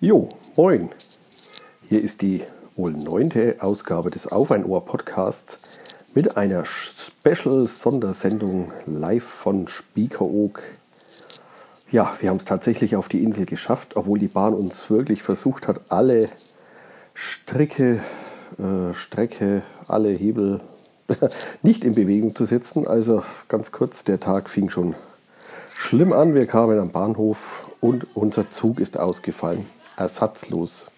Jo, moin. Hier ist die wohl neunte Ausgabe des Auf ein Ohr Podcasts mit einer Special-Sondersendung live von Spiekeroog. Ja, wir haben es tatsächlich auf die Insel geschafft, obwohl die Bahn uns wirklich versucht hat, alle Stricke, äh, Strecke, alle Hebel nicht in Bewegung zu setzen. Also ganz kurz, der Tag fing schon schlimm an. Wir kamen am Bahnhof und unser Zug ist ausgefallen ersatzlos.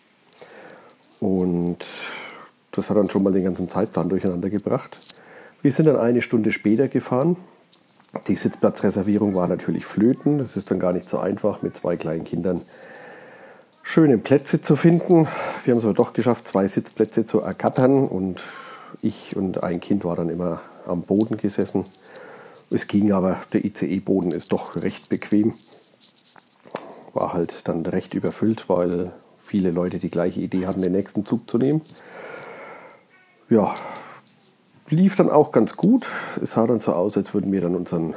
Und das hat dann schon mal den ganzen Zeitplan durcheinander gebracht. Wir sind dann eine Stunde später gefahren. Die Sitzplatzreservierung war natürlich flöten. Das ist dann gar nicht so einfach, mit zwei kleinen Kindern schöne Plätze zu finden. Wir haben es aber doch geschafft, zwei Sitzplätze zu ergattern. Und ich und ein Kind war dann immer am Boden gesessen. Es ging aber, der ICE-Boden ist doch recht bequem war halt dann recht überfüllt, weil viele Leute die gleiche Idee hatten, den nächsten Zug zu nehmen. Ja, lief dann auch ganz gut. Es sah dann so aus, als würden wir dann unseren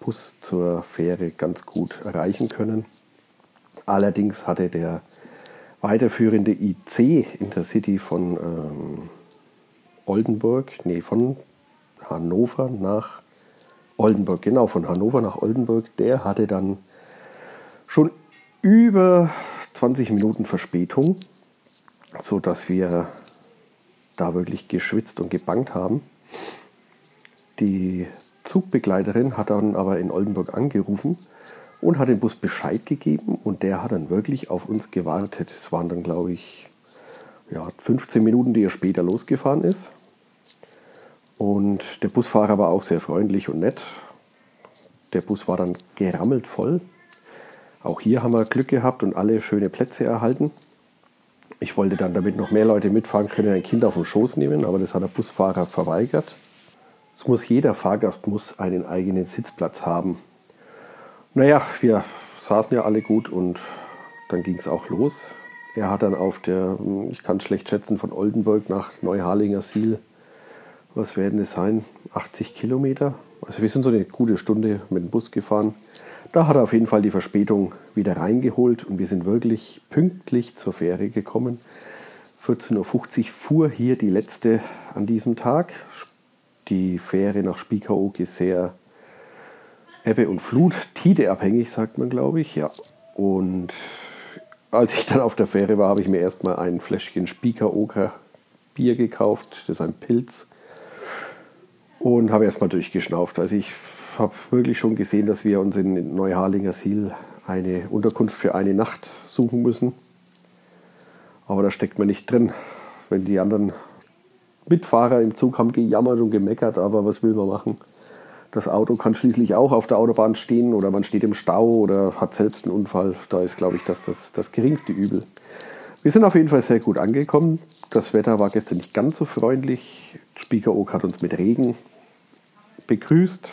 Bus zur Fähre ganz gut erreichen können. Allerdings hatte der weiterführende IC Intercity von ähm, Oldenburg, nee, von Hannover nach Oldenburg, genau, von Hannover nach Oldenburg, der hatte dann schon über 20 Minuten Verspätung, sodass wir da wirklich geschwitzt und gebangt haben. Die Zugbegleiterin hat dann aber in Oldenburg angerufen und hat dem Bus Bescheid gegeben und der hat dann wirklich auf uns gewartet. Es waren dann, glaube ich, ja, 15 Minuten, die er später losgefahren ist. Und der Busfahrer war auch sehr freundlich und nett. Der Bus war dann gerammelt voll. Auch hier haben wir Glück gehabt und alle schöne Plätze erhalten. Ich wollte dann, damit noch mehr Leute mitfahren können, ein Kind auf den Schoß nehmen, aber das hat der Busfahrer verweigert. Es muss jeder Fahrgast muss einen eigenen Sitzplatz haben. Naja, wir saßen ja alle gut und dann ging es auch los. Er hat dann auf der, ich kann schlecht schätzen, von Oldenburg nach Neuharlinger Siel, was werden es sein, 80 Kilometer. Also wir sind so eine gute Stunde mit dem Bus gefahren. Da hat er auf jeden Fall die Verspätung wieder reingeholt und wir sind wirklich pünktlich zur Fähre gekommen. 14.50 Uhr fuhr hier die letzte an diesem Tag. Die Fähre nach Spiekeroog ist sehr Ebbe und Flut, Tideabhängig, sagt man, glaube ich. Ja. Und als ich dann auf der Fähre war, habe ich mir erstmal ein Fläschchen Spiekeroger Bier gekauft. Das ist ein Pilz. Und habe erstmal durchgeschnauft. Also ich habe wirklich schon gesehen, dass wir uns in Neuharlinger Siel eine Unterkunft für eine Nacht suchen müssen. Aber da steckt man nicht drin. Wenn die anderen Mitfahrer im Zug haben gejammert und gemeckert, aber was will man machen? Das Auto kann schließlich auch auf der Autobahn stehen oder man steht im Stau oder hat selbst einen Unfall. Da ist, glaube ich, das, das, das geringste Übel. Wir sind auf jeden Fall sehr gut angekommen. Das Wetter war gestern nicht ganz so freundlich. Spiekeroog hat uns mit Regen begrüßt.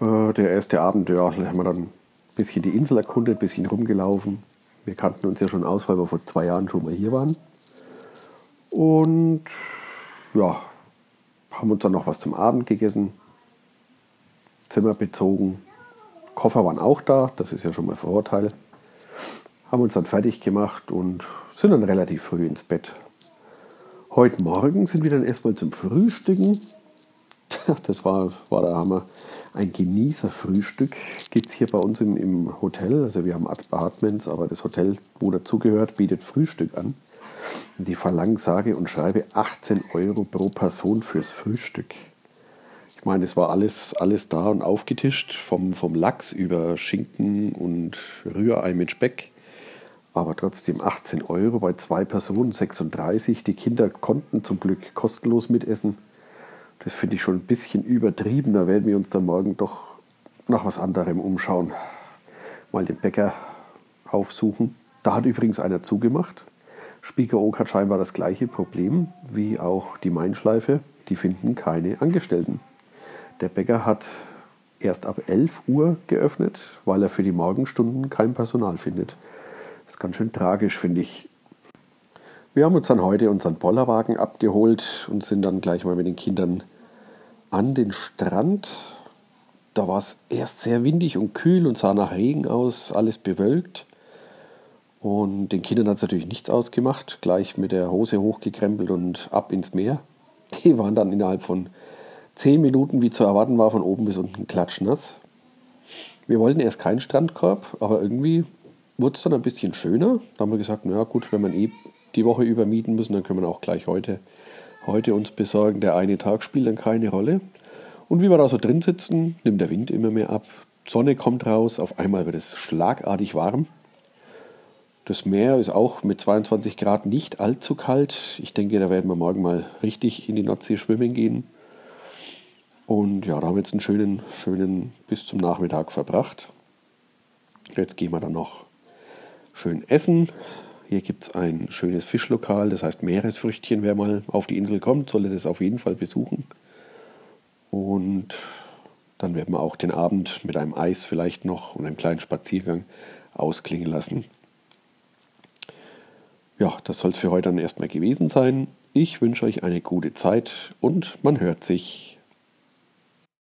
Äh, der erste Abend, ja, haben wir dann ein bisschen die Insel erkundet, ein bisschen rumgelaufen. Wir kannten uns ja schon aus, weil wir vor zwei Jahren schon mal hier waren. Und ja, haben uns dann noch was zum Abend gegessen, Zimmer bezogen. Koffer waren auch da, das ist ja schon mal Vorurteil. Haben uns dann fertig gemacht und sind dann relativ früh ins Bett. Heute Morgen sind wir dann erstmal zum Frühstücken. Das war, war der Hammer. Ein Genießerfrühstück gibt es hier bei uns im, im Hotel. Also wir haben Apartments, aber das Hotel, wo dazugehört, bietet Frühstück an. Die verlangen sage und schreibe 18 Euro pro Person fürs Frühstück. Ich meine, es war alles, alles da und aufgetischt, vom, vom Lachs über Schinken und Rührei mit Speck. Aber trotzdem 18 Euro bei zwei Personen, 36. Die Kinder konnten zum Glück kostenlos mitessen. Das finde ich schon ein bisschen übertrieben. Da werden wir uns dann morgen doch nach was anderem umschauen. Mal den Bäcker aufsuchen. Da hat übrigens einer zugemacht. Spiekeroog hat scheinbar das gleiche Problem wie auch die Mainschleife. Die finden keine Angestellten. Der Bäcker hat erst ab 11 Uhr geöffnet, weil er für die Morgenstunden kein Personal findet. Das ist ganz schön tragisch, finde ich. Wir haben uns dann heute unseren Bollerwagen abgeholt und sind dann gleich mal mit den Kindern an den Strand. Da war es erst sehr windig und kühl und sah nach Regen aus, alles bewölkt. Und den Kindern hat es natürlich nichts ausgemacht. Gleich mit der Hose hochgekrempelt und ab ins Meer. Die waren dann innerhalb von zehn Minuten, wie zu erwarten war, von oben bis unten klatschnass. Wir wollten erst keinen Strandkorb, aber irgendwie wurde es dann ein bisschen schöner. Da haben wir gesagt, na gut, wenn wir eh die Woche über mieten müssen, dann können wir auch gleich heute, heute uns besorgen. Der eine Tag spielt dann keine Rolle. Und wie wir da so drin sitzen, nimmt der Wind immer mehr ab. Sonne kommt raus, auf einmal wird es schlagartig warm. Das Meer ist auch mit 22 Grad nicht allzu kalt. Ich denke, da werden wir morgen mal richtig in die Nordsee schwimmen gehen. Und ja, da haben wir jetzt einen schönen, schönen bis zum Nachmittag verbracht. Jetzt gehen wir dann noch schön essen. Hier gibt es ein schönes Fischlokal, das heißt Meeresfrüchtchen. Wer mal auf die Insel kommt, sollte das auf jeden Fall besuchen. Und dann werden wir auch den Abend mit einem Eis vielleicht noch und einem kleinen Spaziergang ausklingen lassen. Ja, das soll es für heute dann erstmal gewesen sein. Ich wünsche euch eine gute Zeit und man hört sich.